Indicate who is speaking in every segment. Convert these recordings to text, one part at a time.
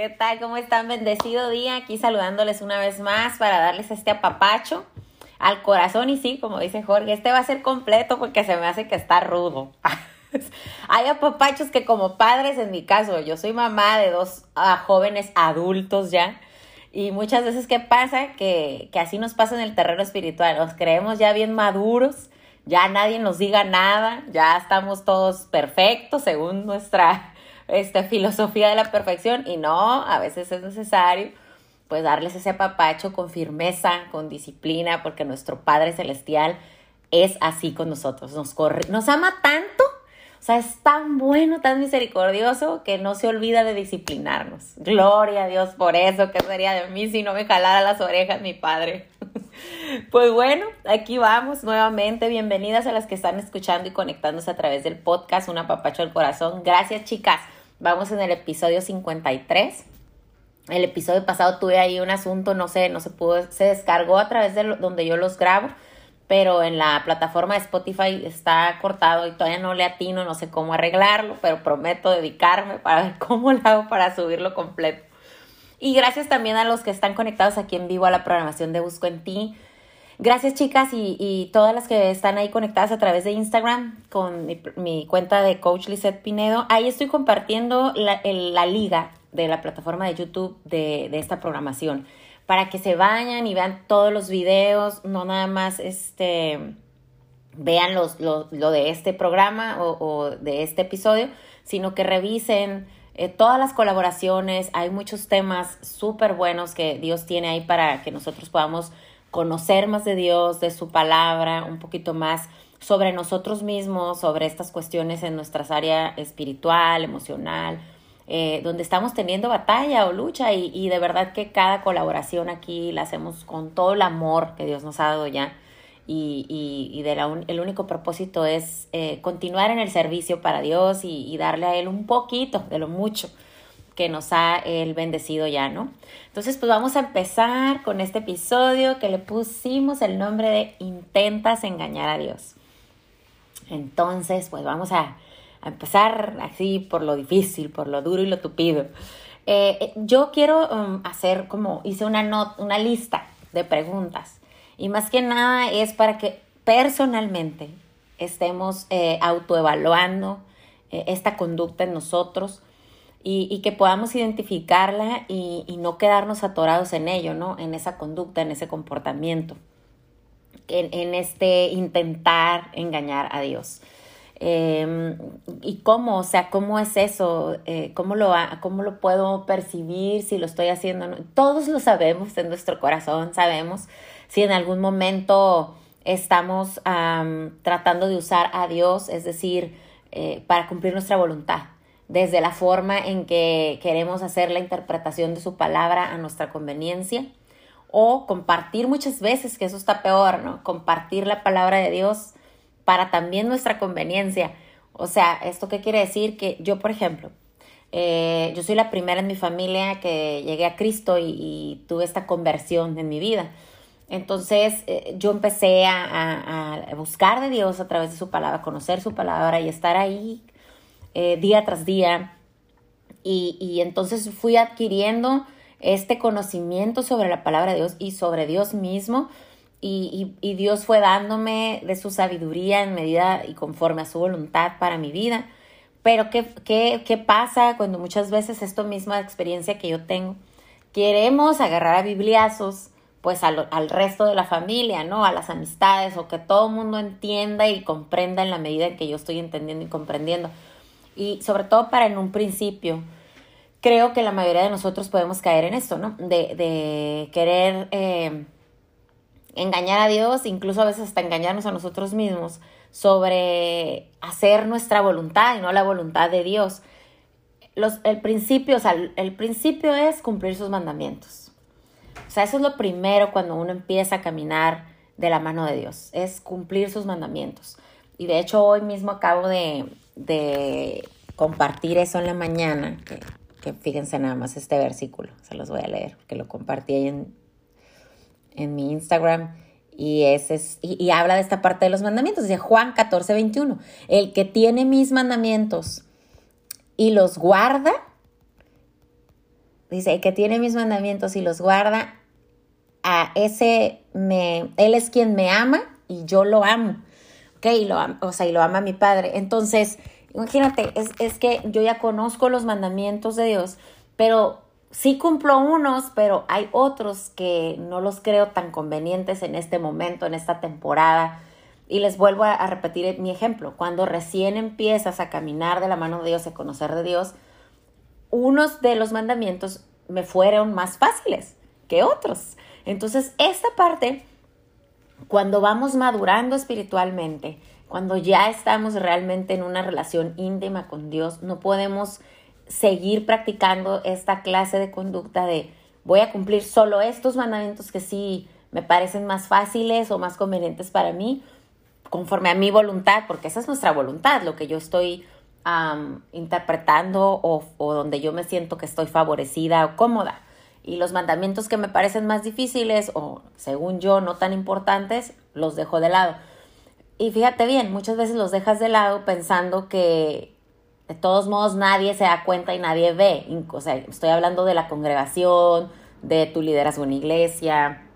Speaker 1: ¿Qué tal? ¿Cómo están? Bendecido día. Aquí saludándoles una vez más para darles este apapacho al corazón. Y sí, como dice Jorge, este va a ser completo porque se me hace que está rudo. Hay apapachos que como padres, en mi caso, yo soy mamá de dos ah, jóvenes adultos ya. Y muchas veces, ¿qué pasa? Que, que así nos pasa en el terreno espiritual. Nos creemos ya bien maduros, ya nadie nos diga nada, ya estamos todos perfectos según nuestra esta filosofía de la perfección y no, a veces es necesario pues darles ese papacho con firmeza, con disciplina, porque nuestro Padre Celestial es así con nosotros, nos corre, nos ama tanto, o sea, es tan bueno, tan misericordioso que no se olvida de disciplinarnos. Gloria a Dios por eso, que sería de mí si no me jalara las orejas mi Padre. Pues bueno, aquí vamos nuevamente. Bienvenidas a las que están escuchando y conectándose a través del podcast Un apapacho del corazón. Gracias, chicas. Vamos en el episodio 53. El episodio pasado tuve ahí un asunto, no sé, no se pudo, se descargó a través de donde yo los grabo, pero en la plataforma de Spotify está cortado y todavía no le atino, no sé cómo arreglarlo, pero prometo dedicarme para ver cómo lo hago para subirlo completo. Y gracias también a los que están conectados aquí en vivo a la programación de Busco en Ti. Gracias chicas y, todas las que están ahí conectadas a través de Instagram con mi, cuenta de Coach Lizette Pinedo. Ahí estoy compartiendo la, la liga de la plataforma de YouTube de, esta programación para que se vayan y vean todos los videos, no nada más este, vean los, lo, de este programa o, de este episodio, sino que revisen eh, todas las colaboraciones. Hay muchos temas súper buenos que Dios tiene ahí para que nosotros podamos conocer más de Dios, de su palabra, un poquito más sobre nosotros mismos, sobre estas cuestiones en nuestras áreas espiritual, emocional, eh, donde estamos teniendo batalla o lucha. Y, de verdad que cada colaboración aquí la hacemos con todo el amor que Dios nos ha dado ya. Y, y, de el único propósito es eh, continuar en el servicio para Dios y darle a Él un poquito de lo mucho que nos ha el bendecido ya, ¿no? Entonces, pues vamos a empezar con este episodio que le pusimos el nombre de Intentas engañar a Dios. Entonces, pues vamos a, empezar así por lo difícil, por lo duro y lo tupido. Eh, eh, yo quiero um, hacer como, hice una, una lista de preguntas y más que nada es para que personalmente estemos eh, autoevaluando esta conducta en nosotros y, que podamos identificarla y, no quedarnos atorados en ello, ¿no? En esa conducta, en ese comportamiento, en, este intentar engañar a Dios. Em, ¿Y cómo? O sea, ¿cómo es eso? Eh, ¿cómo, lo, ¿Cómo lo puedo percibir si lo estoy haciendo? Todos lo sabemos en nuestro corazón, sabemos si en algún momento estamos tratando de usar a Dios, es decir, eh, para cumplir nuestra voluntad desde la forma en que queremos hacer la interpretación de su palabra a nuestra conveniencia o compartir muchas veces, que eso está peor, ¿no? Compartir la palabra de Dios para también nuestra conveniencia. O sea, ¿esto qué quiere decir? Que yo, por ejemplo, eh, yo soy la primera en mi familia que llegué a Cristo y, tuve esta conversión en mi vida. Entonces eh, yo empecé a, a, buscar de Dios a través de su palabra, conocer su palabra y estar ahí eh, día tras día. Y, entonces fui adquiriendo este conocimiento sobre la palabra de Dios y sobre Dios mismo. Y, Dios fue dándome de su sabiduría en medida y conforme a su voluntad para mi vida. Pero ¿qué, qué, qué pasa cuando muchas veces esto misma experiencia que yo tengo? Queremos agarrar a bibliazos pues al, al, resto de la familia, ¿no? A las amistades o que todo el mundo entienda y comprenda en la medida en que yo estoy entendiendo y comprendiendo y sobre todo para en un principio. Creo que la mayoría de nosotros podemos caer en esto, ¿no? De, de querer eh, engañar a Dios, incluso a veces hasta engañarnos a nosotros mismos sobre hacer nuestra voluntad y no la voluntad de Dios. Los, el principio, o sea, el principio es cumplir sus mandamientos. O sea, eso es lo primero cuando uno empieza a caminar de la mano de Dios, es cumplir sus mandamientos. Y de hecho hoy mismo acabo de, de compartir eso en la mañana, que, fíjense nada más este versículo, se los voy a leer, que lo compartí ahí en, en mi Instagram. Y, ese es, y, habla de esta parte de los mandamientos. Dice Juan 14, 21. El que tiene mis mandamientos y los guarda, dice, que tiene mis mandamientos y los guarda, a ese me, él es quien me ama y yo lo amo. ¿Ok? Lo, o sea, y lo ama mi padre. Entonces, imagínate, es, es que yo ya conozco los mandamientos de Dios, pero sí cumplo unos, pero hay otros que no los creo tan convenientes en este momento, en esta temporada. Y les vuelvo a, repetir mi ejemplo. Cuando recién empiezas a caminar de la mano de Dios, a conocer de Dios, unos de los mandamientos me fueron más fáciles que otros. Entonces, esta parte, cuando vamos madurando espiritualmente, cuando ya estamos realmente en una relación íntima con Dios, no podemos seguir practicando esta clase de conducta de voy a cumplir solo estos mandamientos que sí me parecen más fáciles o más convenientes para mí, conforme a mi voluntad, porque esa es nuestra voluntad, lo que yo estoy interpretando o, o, donde yo me siento que estoy favorecida o cómoda. Y los mandamientos que me parecen más difíciles o, según yo, no tan importantes, los dejo de lado. Y fíjate bien, muchas veces los dejas de lado pensando que de todos modos nadie se da cuenta y nadie ve. O sea, estoy hablando de la congregación, de tu liderazgo en iglesia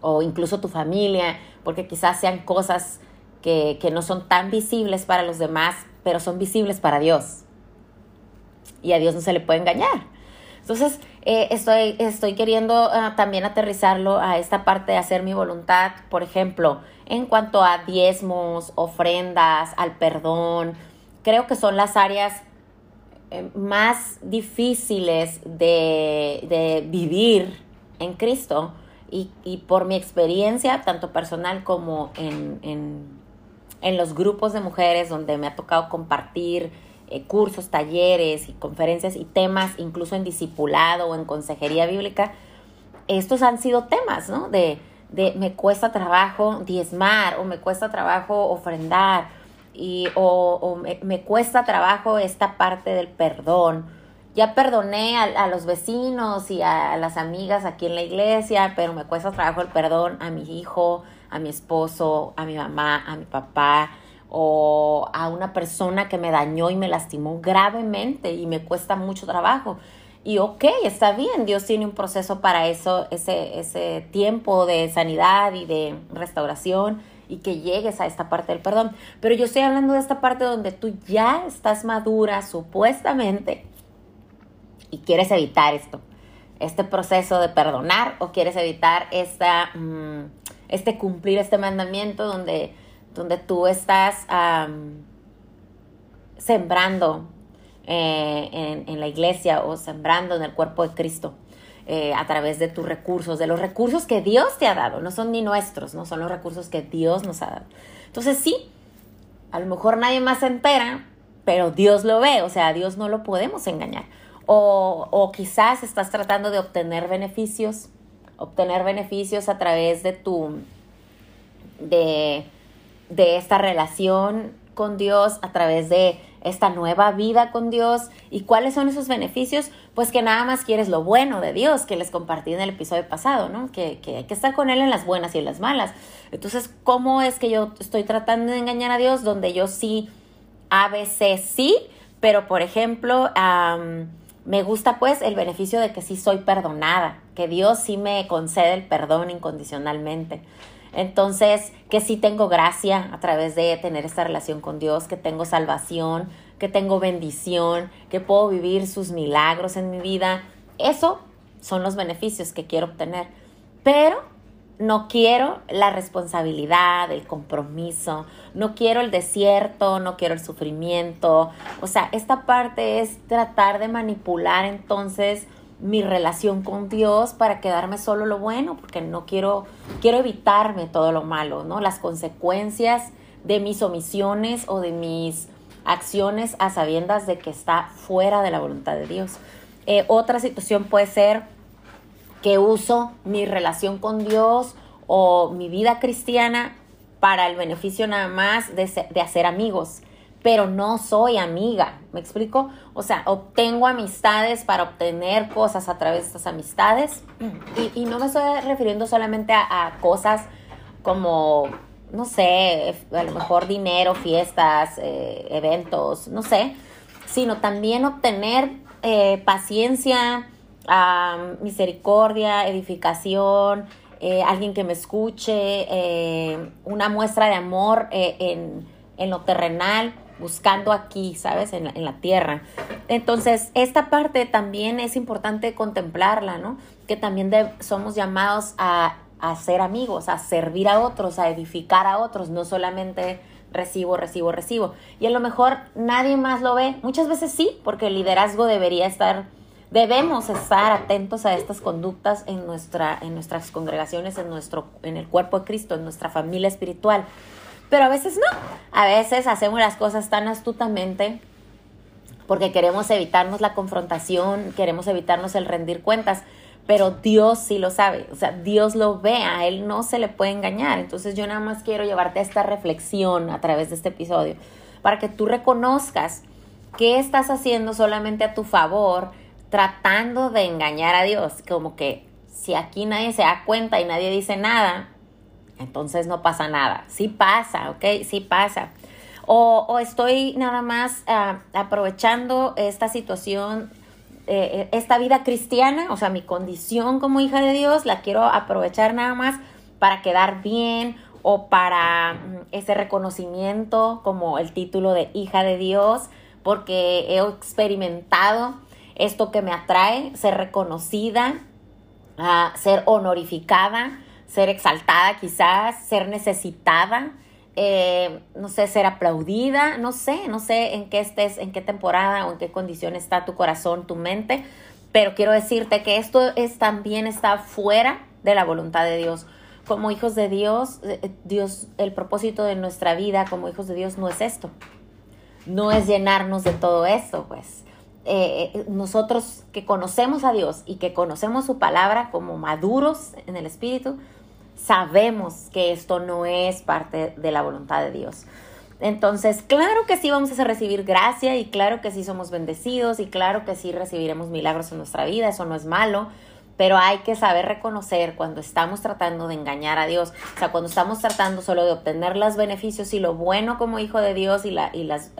Speaker 1: o incluso tu familia, porque quizás sean cosas que, no son tan visibles para los demás, pero son visibles para Dios. Y a Dios no se le puede engañar. Entonces, eh, estoy, estoy queriendo ah, también aterrizarlo a esta parte de hacer mi voluntad, por ejemplo, en cuanto a diezmos, ofrendas, al perdón, creo que son las áreas eh, más difíciles de, vivir en Cristo y, por mi experiencia, tanto personal como en, en, los grupos de mujeres donde me ha tocado compartir eh, cursos, talleres y conferencias y temas, incluso en discipulado o en consejería bíblica, estos han sido temas, ¿no? De, de me cuesta trabajo diezmar o me cuesta trabajo ofrendar y, o, me, cuesta trabajo esta parte del perdón. Ya perdoné a, los vecinos y a, las amigas aquí en la iglesia, pero me cuesta trabajo el perdón a mi hijo, a mi esposo, a mi mamá, a mi papá o a una persona que me dañó y me lastimó gravemente y me cuesta mucho trabajo. Y ok, está bien, Dios tiene un proceso para eso, ese, ese tiempo de sanidad y de restauración y que llegues a esta parte del perdón. Pero yo estoy hablando de esta parte donde tú ya estás madura supuestamente y quieres evitar esto, este proceso de perdonar o quieres evitar esta, mm, este cumplir este mandamiento donde, donde tú estás sembrando eh, en, en la iglesia o sembrando en el cuerpo de Cristo. Eh, a través de tus recursos, de los recursos que Dios te ha dado, no son ni nuestros, no son los recursos que Dios nos ha dado. Entonces sí, a lo mejor nadie más se entera, pero Dios lo ve, o sea, a Dios no lo podemos engañar. O, o quizás estás tratando de obtener beneficios, obtener beneficios a través de tu, de, de esta relación con Dios, a través de esta nueva vida con Dios. ¿Y cuáles son esos beneficios? Pues que nada más quieres lo bueno de Dios, que les compartí en el episodio pasado, ¿no? Que, que hay que estar con Él en las buenas y en las malas. Entonces, ¿cómo es que yo estoy tratando de engañar a Dios donde yo sí, a veces sí, pero por ejemplo, me gusta pues el beneficio de que sí soy perdonada, que Dios sí me concede el perdón incondicionalmente. Entonces, que sí tengo gracia a través de tener esta relación con Dios, que tengo salvación, que tengo bendición, que puedo vivir sus milagros en mi vida. Eso son los beneficios que quiero obtener. Pero no quiero la responsabilidad, el compromiso, no quiero el desierto, no quiero el sufrimiento. O sea, esta parte es tratar de manipular entonces mi relación con Dios para quedarme solo lo bueno, porque no quiero, quiero evitarme todo lo malo, ¿no? Las consecuencias de mis omisiones o de mis acciones a sabiendas de que está fuera de la voluntad de Dios. Eh, otra situación puede ser que uso mi relación con Dios o mi vida cristiana para el beneficio nada más de, de hacer amigos pero no soy amiga, ¿me explico? O sea, obtengo amistades para obtener cosas a través de estas amistades y, no me estoy refiriendo solamente a, cosas como, no sé, a lo mejor dinero, fiestas, eh, eventos, no sé, sino también obtener eh, paciencia, misericordia, edificación, eh, alguien que me escuche, una muestra de amor en, lo terrenal, buscando aquí, ¿sabes? En la, en la tierra. Entonces, esta parte también es importante contemplarla, ¿no? Que también somos llamados a, a ser amigos, a servir a otros, a edificar a otros, no solamente recibo, recibo, recibo. Y a lo mejor nadie más lo ve. Muchas veces sí, porque el liderazgo debería estar, debemos estar atentos a estas conductas en, nuestra, en nuestras congregaciones, en, nuestro, en el cuerpo de Cristo, en nuestra familia espiritual. Pero a veces no. A veces hacemos las cosas tan astutamente porque queremos evitarnos la confrontación, queremos evitarnos el rendir cuentas pero Dios sí lo sabe, o sea, Dios lo ve, a Él no se le puede engañar. Entonces yo nada más quiero llevarte a esta reflexión a través de este episodio, para que tú reconozcas qué estás haciendo solamente a tu favor, tratando de engañar a Dios, como que si aquí nadie se da cuenta y nadie dice nada, entonces no pasa nada. Sí pasa, ¿ok? Sí pasa. O, estoy nada más ah, aprovechando esta situación eh, esta vida cristiana, o sea, mi condición como hija de Dios, la quiero aprovechar nada más para quedar bien o para mm, ese reconocimiento como el título de hija de Dios, porque he experimentado esto que me atrae, ser reconocida, ah, ser honorificada, ser exaltada quizás, ser necesitada, eh, no sé, ser aplaudida, no sé, no sé en qué estés, en qué temporada o en qué condición está tu corazón, tu mente, pero quiero decirte que esto es también está fuera de la voluntad de Dios. Como hijos de Dios, eh, Dios, el propósito de nuestra vida como hijos de Dios no es esto, no es llenarnos de todo esto, pues. Eh, nosotros que conocemos a Dios y que conocemos su palabra como maduros en el Espíritu, sabemos que esto no es parte de la voluntad de Dios. Entonces, claro que sí vamos a recibir gracia y claro que sí somos bendecidos y claro que sí recibiremos milagros en nuestra vida, eso no es malo, pero hay que saber reconocer cuando estamos tratando de engañar a Dios, o sea, cuando estamos tratando solo de obtener los beneficios y lo bueno como hijo de Dios y, la, y las,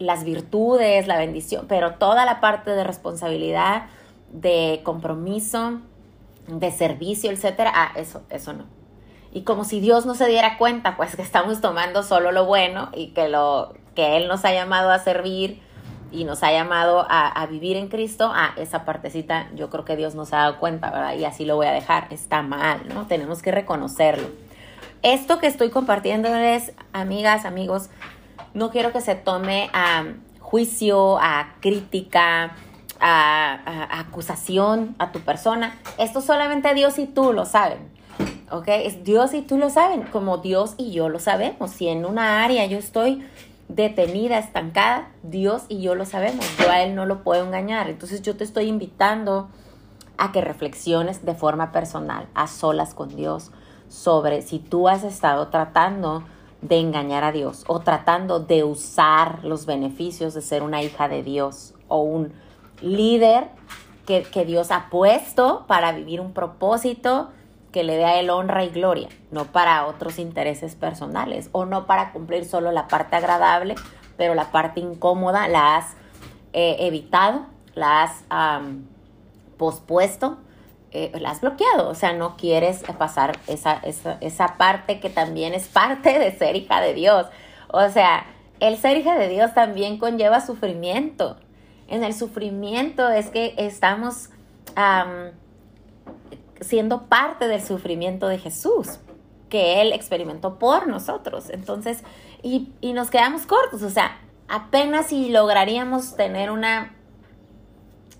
Speaker 1: las virtudes, la bendición, pero toda la parte de responsabilidad, de compromiso, de servicio, etcétera, ah, eso, eso no. Y como si Dios no se diera cuenta, pues que estamos tomando solo lo bueno y que lo que Él nos ha llamado a servir y nos ha llamado a, vivir en Cristo, ah, esa partecita yo creo que Dios nos ha dado cuenta, ¿verdad? Y así lo voy a dejar. Está mal, ¿no? Tenemos que reconocerlo. Esto que estoy compartiéndoles, amigas, amigos, no quiero que se tome a juicio, a crítica, a, acusación a tu persona. Esto solamente Dios y tú lo saben. ¿Ok? Es Dios y tú lo saben, como Dios y yo lo sabemos. Si en una área yo estoy detenida, estancada, Dios y yo lo sabemos. Yo a Él no lo puedo engañar. Entonces yo te estoy invitando a que reflexiones de forma personal, a solas con Dios, sobre si tú has estado tratando de engañar a Dios o tratando de usar los beneficios de ser una hija de Dios o un líder que, Dios ha puesto para vivir un propósito que le dé a él honra y gloria, no para otros intereses personales o no para cumplir solo la parte agradable, pero la parte incómoda la has eh, evitado, la has pospuesto, eh, la has bloqueado, o sea, no quieres pasar esa, esa, esa parte que también es parte de ser hija de Dios. O sea, el ser hija de Dios también conlleva sufrimiento, en el sufrimiento es que estamos siendo parte del sufrimiento de Jesús, que Él experimentó por nosotros. Entonces, y, y nos quedamos cortos, o sea, apenas si lograríamos tener una,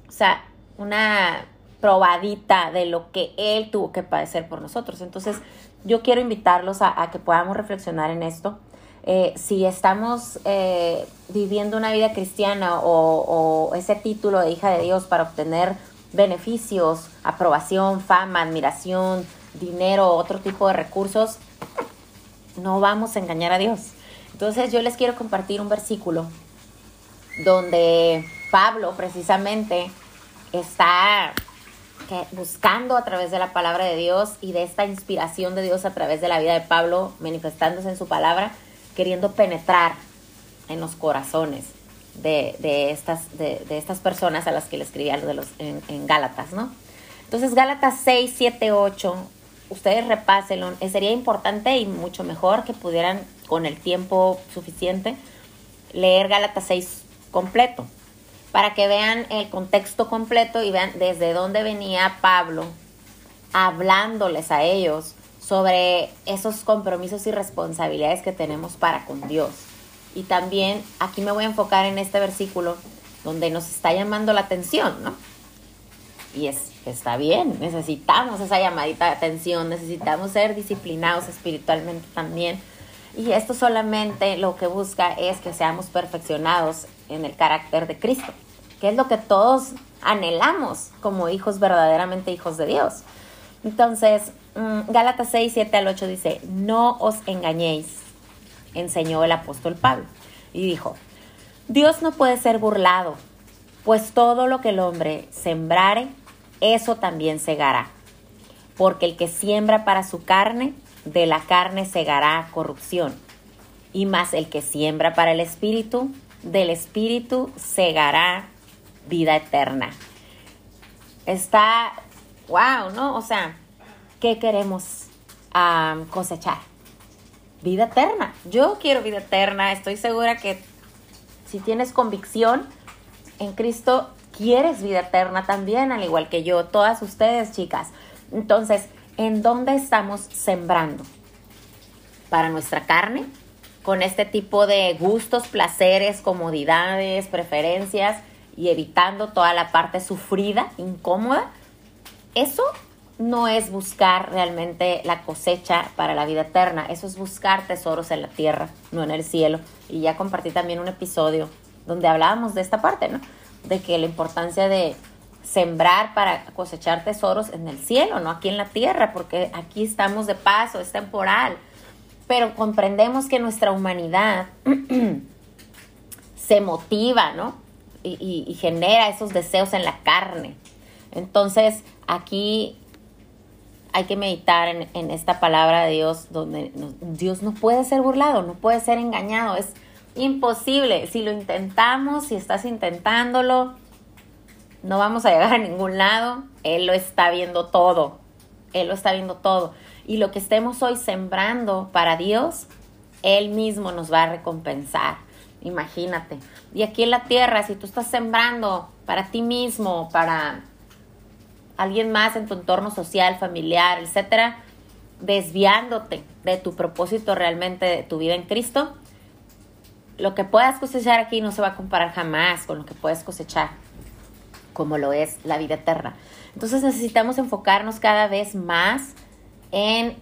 Speaker 1: o sea, una probadita de lo que Él tuvo que padecer por nosotros. Entonces, yo quiero invitarlos a, a que podamos reflexionar en esto eh, si estamos eh, viviendo una vida cristiana o, ese título de hija de Dios para obtener beneficios, aprobación, fama, admiración, dinero, otro tipo de recursos, no vamos a engañar a Dios. Entonces yo les quiero compartir un versículo donde Pablo precisamente está buscando a través de la palabra de Dios y de esta inspiración de Dios a través de la vida de Pablo manifestándose en su palabra, queriendo penetrar en los corazones de, estas, de, estas personas a las que le escribía en, en Gálatas, ¿no? Entonces, Gálatas 6, 7, 8, ustedes repásenlo. Eh, sería importante y mucho mejor que pudieran, con el tiempo suficiente, leer Gálatas 6 completo, para que vean el contexto completo y vean desde dónde venía Pablo hablándoles a ellos sobre esos compromisos y responsabilidades que tenemos para con Dios. Y también aquí me voy a enfocar en este versículo donde nos está llamando la atención, ¿no? Y es, está bien, necesitamos esa llamadita de atención, necesitamos ser disciplinados espiritualmente también. Y esto solamente lo que busca es que seamos perfeccionados en el carácter de Cristo, que es lo que todos anhelamos como hijos verdaderamente hijos de Dios. Entonces, mm, Gálatas 6, 7 al 8 dice, no os engañéis, enseñó el apóstol Pablo. Y dijo, Dios no puede ser burlado, pues todo lo que el hombre sembrare, eso también segará. Porque el que siembra para su carne, de la carne segará corrupción. Y más el que siembra para el espíritu, del espíritu segará vida eterna. Está, wow, ¿no? O sea, ¿qué queremos cosechar? Vida eterna. Yo quiero vida eterna. Estoy segura que si tienes convicción en Cristo, quieres vida eterna también, al igual que yo, todas ustedes, chicas. Entonces, ¿en dónde estamos sembrando? Para nuestra carne, con este tipo de gustos, placeres, comodidades, preferencias y evitando toda la parte sufrida, incómoda. Eso no es buscar realmente la cosecha para la vida eterna, eso es buscar tesoros en la tierra, no en el cielo. Y ya compartí también un episodio donde hablábamos de esta parte, ¿no? de que la importancia de sembrar para cosechar tesoros en el cielo, no aquí en la tierra, porque aquí estamos de paso, es temporal. Pero comprendemos que nuestra humanidad se motiva, ¿no? Y, genera esos deseos en la carne. Entonces, aquí hay que meditar en, esta palabra de Dios, donde Dios no puede ser burlado, no puede ser engañado, es Imposible. Si lo intentamos, si estás intentándolo, no vamos a llegar a ningún lado. Él lo está viendo todo. Él lo está viendo todo. Y lo que estemos hoy sembrando para Dios, Él mismo nos va a recompensar. Imagínate. Y aquí en la tierra, si tú estás sembrando para ti mismo, para alguien más en tu entorno social, familiar, etcétera, desviándote de tu propósito realmente de tu vida en Cristo, lo que puedas cosechar aquí no se va a comparar jamás con lo que puedes cosechar, como lo es la vida eterna. Entonces necesitamos enfocarnos cada vez más en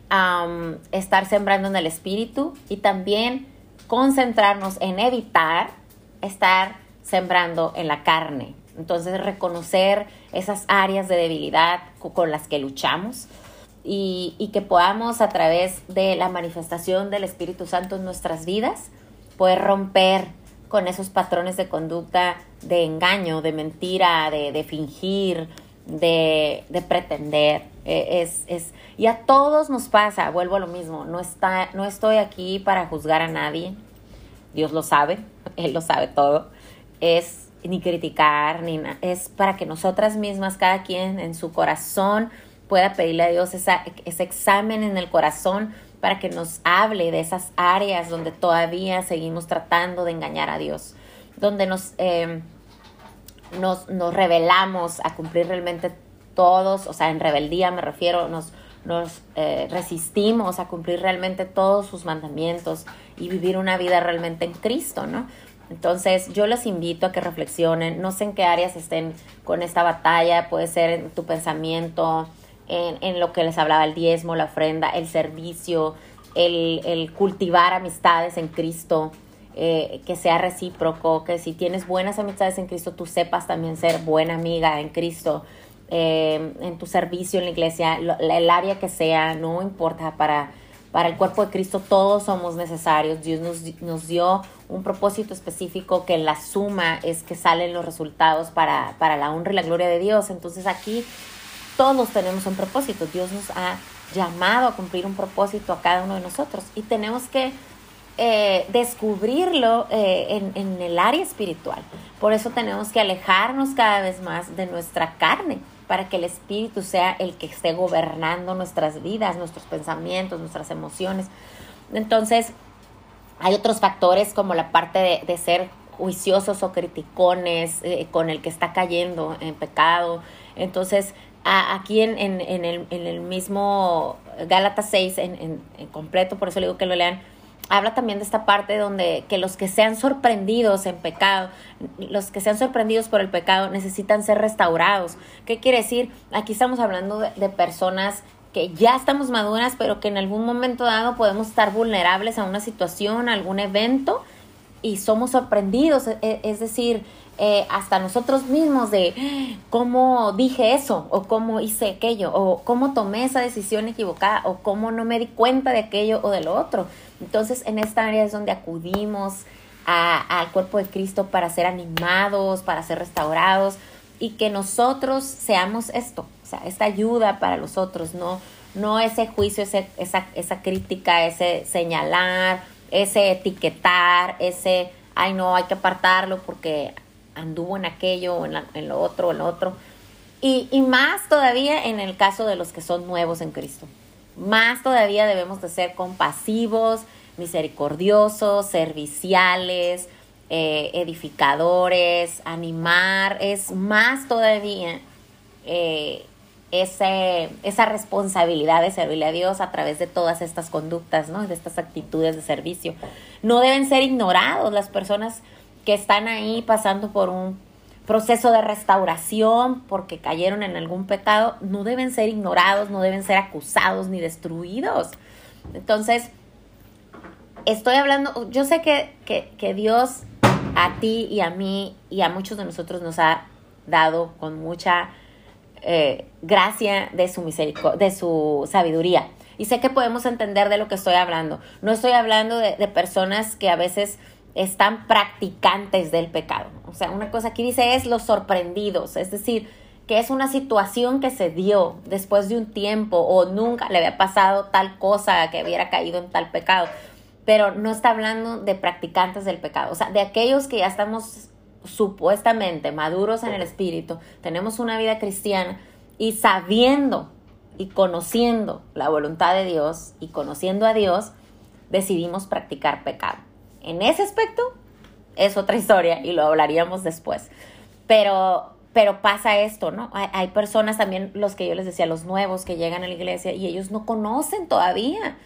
Speaker 1: estar sembrando en el espíritu y también concentrarnos en evitar estar sembrando en la carne. Entonces reconocer esas áreas de debilidad con las que luchamos y, que podamos a través de la manifestación del Espíritu Santo en nuestras vidas poder romper con esos patrones de conducta de engaño, de mentira, de, fingir, de, pretender. E, es, es, y a todos nos pasa, vuelvo a lo mismo, no, está, no estoy aquí para juzgar a nadie, Dios lo sabe, Él lo sabe todo, es ni criticar, ni nada, es para que nosotras mismas, cada quien en su corazón, pueda pedirle a Dios esa, ese examen en el corazón para que nos hable de esas áreas donde todavía seguimos tratando de engañar a Dios, donde nos, eh, nos, nos, revelamos a cumplir realmente todos, o sea, en rebeldía me refiero, nos, nos eh, resistimos a cumplir realmente todos sus mandamientos y vivir una vida realmente en Cristo, ¿no? Entonces yo les invito a que reflexionen, no sé en qué áreas estén con esta batalla, puede ser en tu pensamiento, en, lo que les hablaba, el diezmo, la ofrenda, el servicio, el, cultivar amistades en Cristo, eh, que sea recíproco, que si tienes buenas amistades en Cristo, tú sepas también ser buena amiga en Cristo, eh, en tu servicio en la iglesia, el área que sea, no importa, para, para el cuerpo de Cristo todos somos necesarios. Dios nos, nos dio un propósito específico que la suma es que salen los resultados para, para la honra y la gloria de Dios. Entonces aquí todos tenemos un propósito. Dios nos ha llamado a cumplir un propósito a cada uno de nosotros y tenemos que eh, descubrirlo eh, en, en el área espiritual. Por eso tenemos que alejarnos cada vez más de nuestra carne, para que el Espíritu sea el que esté gobernando nuestras vidas, nuestros pensamientos, nuestras emociones. Entonces, hay otros factores como la parte de, ser juiciosos o criticones eh, con el que está cayendo en pecado. Entonces, aquí en, en, el, en, el, mismo Gálatas 6, en, completo, por eso le digo que lo lean, habla también de esta parte donde que los que sean sorprendidos en pecado, los que sean sorprendidos por el pecado necesitan ser restaurados. ¿Qué quiere decir? Aquí estamos hablando de, personas que ya estamos maduras, pero que en algún momento dado podemos estar vulnerables a una situación, a algún evento, y somos sorprendidos, e, e, es decir, eh, hasta nosotros mismos de cómo dije eso o cómo hice aquello o cómo tomé esa decisión equivocada o cómo no me di cuenta de aquello o de lo otro. Entonces en esta área es donde acudimos al cuerpo de Cristo para ser animados, para ser restaurados y que nosotros seamos esto, o sea, esta ayuda para los otros, no, no ese juicio, ese, esa, esa crítica, ese señalar, ese etiquetar, ese, ay no, hay que apartarlo porque anduvo en aquello o en, lo otro o en lo otro. Y, y más todavía en el caso de los que son nuevos en Cristo. Más todavía debemos de ser compasivos, misericordiosos, serviciales, eh, edificadores, animar. Es más todavía eh, ese, esa responsabilidad de servirle a Dios a través de todas estas conductas, ¿no? De estas actitudes de servicio. No deben ser ignorados las personas que están ahí pasando por un proceso de restauración porque cayeron en algún pecado, no deben ser ignorados, no deben ser acusados ni destruidos. Entonces, estoy hablando, yo sé que, que, Dios a ti y a mí y a muchos de nosotros nos ha dado con mucha eh, gracia de su misericordia, de su sabiduría. Y sé que podemos entender de lo que estoy hablando. No estoy hablando de, de personas que a veces están practicantes del pecado. O sea, una cosa aquí dice es los sorprendidos, es decir, que es una situación que se dio después de un tiempo o nunca le había pasado tal cosa que hubiera caído en tal pecado, pero no está hablando de practicantes del pecado, o sea, de aquellos que ya estamos supuestamente maduros en el espíritu, tenemos una vida cristiana y sabiendo y conociendo la voluntad de Dios y conociendo a Dios, decidimos practicar pecado. En ese aspecto es otra historia y lo hablaríamos después. Pero, pero pasa esto, ¿no? Hay, personas también, los que yo les decía, los nuevos que llegan a la iglesia y ellos no conocen todavía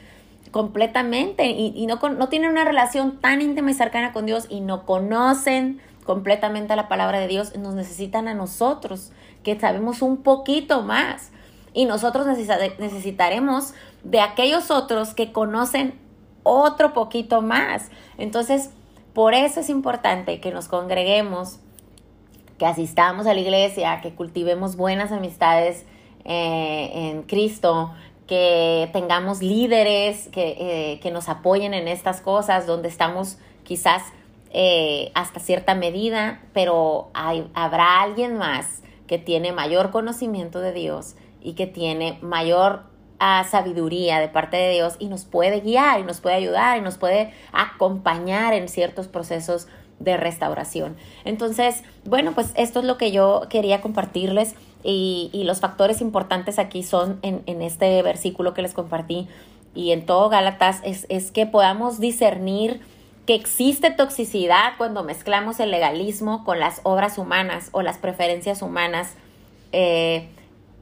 Speaker 1: completamente y, no, no tienen una relación tan íntima y cercana con Dios y no conocen completamente la palabra de Dios, nos necesitan a nosotros, que sabemos un poquito más. Y nosotros necesitaremos de aquellos otros que conocen otro poquito más. Entonces, por eso es importante que nos congreguemos, que asistamos a la iglesia, que cultivemos buenas amistades eh, en Cristo, que tengamos líderes que, eh, nos apoyen en estas cosas, donde estamos quizás eh, hasta cierta medida, pero habrá alguien más que tiene mayor conocimiento de Dios y que tiene mayor sabiduría de parte de Dios y nos puede guiar y nos puede ayudar y nos puede acompañar en ciertos procesos de restauración. Entonces, bueno, pues esto es lo que yo quería compartirles y, los factores importantes aquí son en, este versículo que les compartí y en todo Gálatas es, es que podamos discernir que existe toxicidad cuando mezclamos el legalismo con las obras humanas o las preferencias humanas, eh,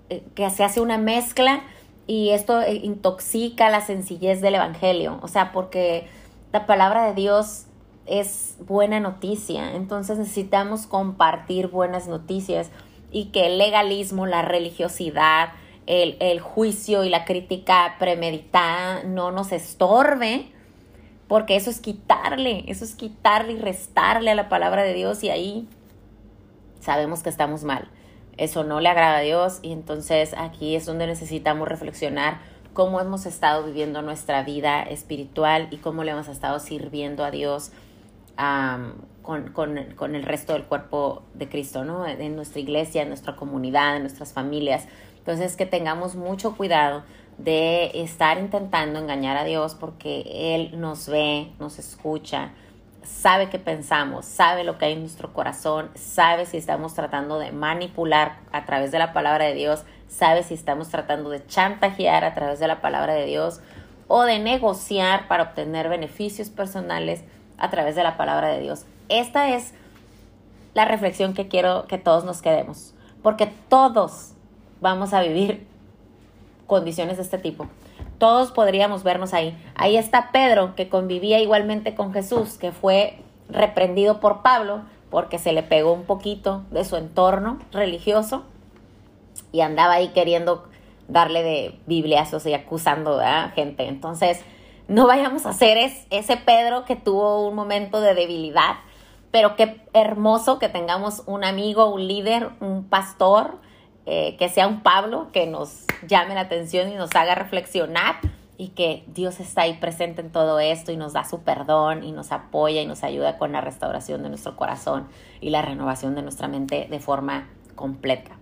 Speaker 1: eh, que se hace una mezcla y esto eh, intoxica la sencillez del Evangelio, o sea, porque la palabra de Dios es buena noticia, entonces necesitamos compartir buenas noticias y que el legalismo, la religiosidad, el, el juicio y la crítica premeditada no nos estorbe, porque eso es quitarle, eso es quitarle y restarle a la palabra de Dios y ahí sabemos que estamos mal eso no le agrada a Dios y entonces aquí es donde necesitamos reflexionar cómo hemos estado viviendo nuestra vida espiritual y cómo le hemos estado sirviendo a Dios con, el resto del cuerpo de Cristo, ¿no? En nuestra iglesia, en nuestra comunidad, en nuestras familias. Entonces que tengamos mucho cuidado de estar intentando engañar a Dios porque Él nos ve, nos escucha, sabe qué pensamos, sabe lo que hay en nuestro corazón, sabe si estamos tratando de manipular a través de la palabra de Dios, sabe si estamos tratando de chantajear a través de la palabra de Dios o de negociar para obtener beneficios personales a través de la palabra de Dios. Esta es la reflexión que quiero que todos nos quedemos, porque todos vamos a vivir condiciones de este tipo. Todos podríamos vernos ahí. Ahí está Pedro, que convivía igualmente con Jesús, que fue reprendido por Pablo porque se le pegó un poquito de su entorno religioso y andaba ahí queriendo darle de bibliazos y acusando a gente. Entonces, no vayamos a ser ese Pedro que tuvo un momento de debilidad, pero qué hermoso que tengamos un amigo, un líder, un pastor, eh, que sea un Pablo que nos llame la atención y nos haga reflexionar y que Dios está ahí presente en todo esto y nos da su perdón y nos apoya y nos ayuda con la restauración de nuestro corazón y la renovación de nuestra mente de forma completa.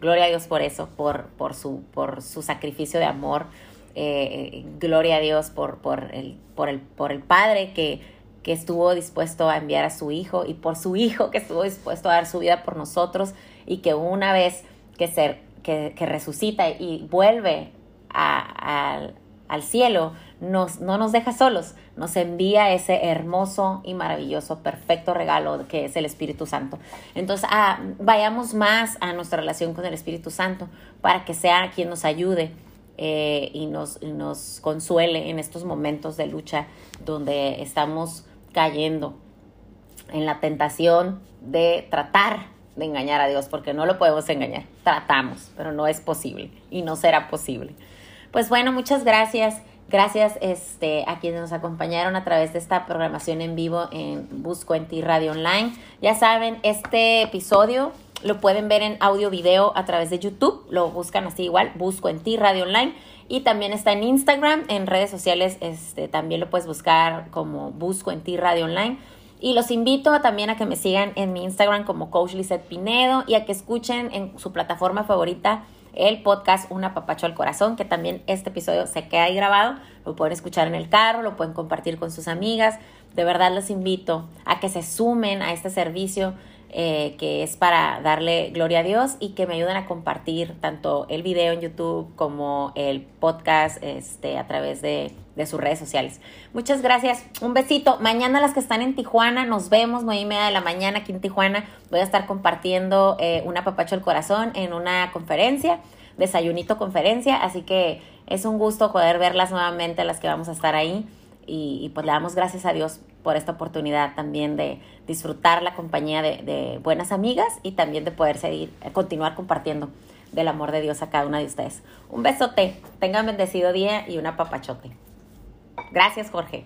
Speaker 1: Gloria a Dios por eso, por, por, su, por su sacrificio de amor. Eh, gloria a Dios por, por, el, por, el, por el Padre que, que estuvo dispuesto a enviar a su Hijo y por su Hijo que estuvo dispuesto a dar su vida por nosotros y que una vez que, ser, que, que resucita y vuelve a, al cielo, nos, no nos deja solos, nos envía ese hermoso y maravilloso, perfecto regalo que es el Espíritu Santo. Entonces, ah, vayamos más a nuestra relación con el Espíritu Santo para que sea quien nos ayude eh, y, nos, nos consuele en estos momentos de lucha donde estamos cayendo en la tentación de tratar de engañar a Dios, porque no lo podemos engañar. Tratamos, pero no es posible y no será posible. Pues bueno, muchas gracias. Gracias este, a quienes nos acompañaron a través de esta programación en vivo en Busco en Ti Radio Online. Ya saben, este episodio lo pueden ver en audio video a través de YouTube. Lo buscan así igual, Busco en Ti Radio Online. Y también está en Instagram, en redes sociales, este, también lo puedes buscar como Busco en Ti Radio Online. Y los invito también a que me sigan en mi Instagram como Coach Lizette Pinedo y a que escuchen en su plataforma favorita el podcast Una Papacho al Corazón, que también este episodio se queda ahí grabado, lo pueden escuchar en el carro, lo pueden compartir con sus amigas. De verdad los invito a que se sumen a este servicio eh, que es para darle gloria a Dios y que me ayuden a compartir tanto el video en YouTube como el podcast este, a través de, de sus redes sociales. Muchas gracias. Un besito. Mañana las que están en Tijuana, nos vemos, nueve y media de la mañana aquí en Tijuana. Voy a estar compartiendo eh, una papacho al corazón en una conferencia, desayunito conferencia. Así que es un gusto poder verlas nuevamente, las que vamos a estar ahí. Y, pues le damos gracias a Dios por esta oportunidad también de disfrutar la compañía de, buenas amigas y también de poder seguir, eh, continuar compartiendo del amor de Dios a cada una de ustedes. Un besote, tengan bendecido día y una papachote. Gracias, Jorge.